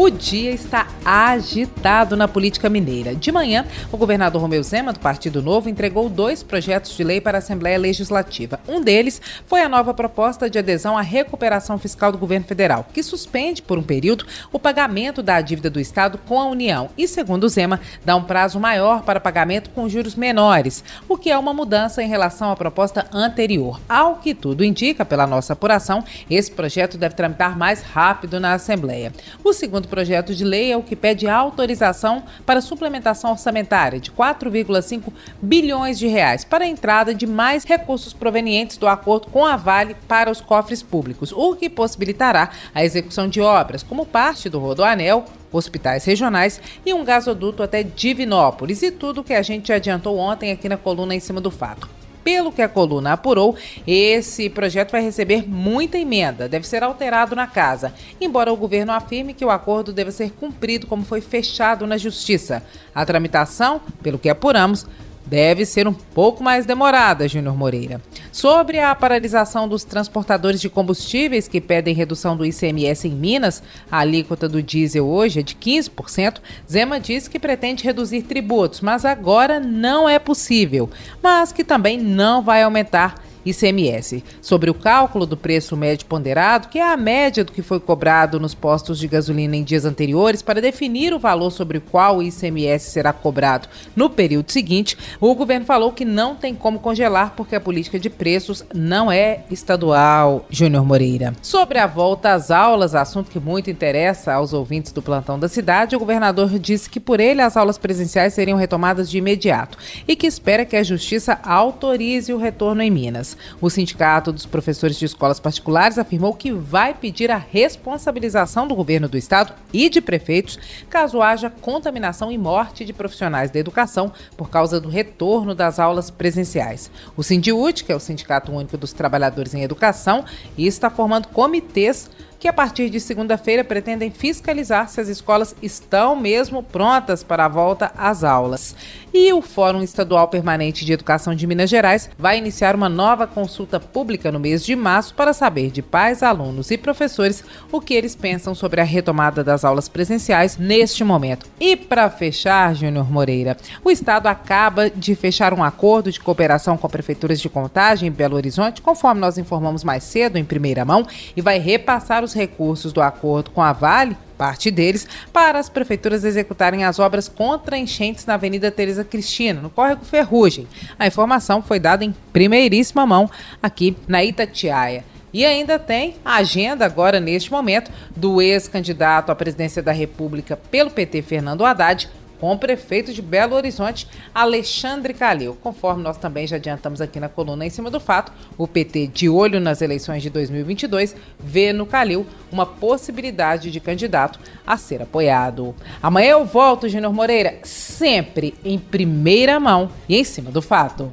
O dia está agitado na política mineira. De manhã, o governador Romeu Zema, do Partido Novo, entregou dois projetos de lei para a Assembleia Legislativa. Um deles foi a nova proposta de adesão à recuperação fiscal do governo federal, que suspende por um período o pagamento da dívida do Estado com a União e, segundo Zema, dá um prazo maior para pagamento com juros menores, o que é uma mudança em relação à proposta anterior. Ao que tudo indica, pela nossa apuração, esse projeto deve tramitar mais rápido na Assembleia. O segundo projeto de lei é o que pede autorização para suplementação orçamentária de 4,5 bilhões de reais para a entrada de mais recursos provenientes do acordo com a Vale para os cofres públicos, o que possibilitará a execução de obras como parte do Rodoanel, hospitais regionais e um gasoduto até Divinópolis e tudo que a gente adiantou ontem aqui na coluna em cima do fato. Pelo que a coluna apurou, esse projeto vai receber muita emenda, deve ser alterado na casa, embora o governo afirme que o acordo deve ser cumprido como foi fechado na Justiça. A tramitação, pelo que apuramos, deve ser um pouco mais demorada, Júnior Moreira. Sobre a paralisação dos transportadores de combustíveis que pedem redução do ICMS em Minas, a alíquota do diesel hoje é de 15%. Zema diz que pretende reduzir tributos, mas agora não é possível, mas que também não vai aumentar ICMS, sobre o cálculo do preço médio ponderado, que é a média do que foi cobrado nos postos de gasolina em dias anteriores, para definir o valor sobre o qual o ICMS será cobrado no período seguinte, o governo falou que não tem como congelar porque a política de preços não é estadual. Júnior Moreira. Sobre a volta às aulas, assunto que muito interessa aos ouvintes do plantão da cidade, o governador disse que por ele as aulas presenciais seriam retomadas de imediato e que espera que a justiça autorize o retorno em Minas. O Sindicato dos Professores de Escolas Particulares afirmou que vai pedir a responsabilização do governo do estado e de prefeitos caso haja contaminação e morte de profissionais da educação por causa do retorno das aulas presenciais. O Sindiúte, que é o Sindicato Único dos Trabalhadores em Educação, está formando comitês que a partir de segunda-feira pretendem fiscalizar se as escolas estão mesmo prontas para a volta às aulas. E o Fórum Estadual Permanente de Educação de Minas Gerais vai iniciar uma nova consulta pública no mês de março para saber de pais, alunos e professores o que eles pensam sobre a retomada das aulas presenciais neste momento. E para fechar, Júnior Moreira, o Estado acaba de fechar um acordo de cooperação com prefeituras de Contagem em Belo Horizonte, conforme nós informamos mais cedo em primeira mão, e vai repassar os recursos do acordo com a Vale parte deles, para as prefeituras executarem as obras contra enchentes na Avenida Teresa Cristina, no córrego Ferrugem. A informação foi dada em primeiríssima mão aqui na Itatiaia. E ainda tem a agenda agora, neste momento, do ex-candidato à presidência da República pelo PT, Fernando Haddad, com o prefeito de Belo Horizonte, Alexandre Calil. Conforme nós também já adiantamos aqui na coluna em cima do fato, o PT, de olho nas eleições de 2022, vê no Calil uma possibilidade de candidato a ser apoiado. Amanhã eu volto, Júnior Moreira, sempre em primeira mão e em cima do fato.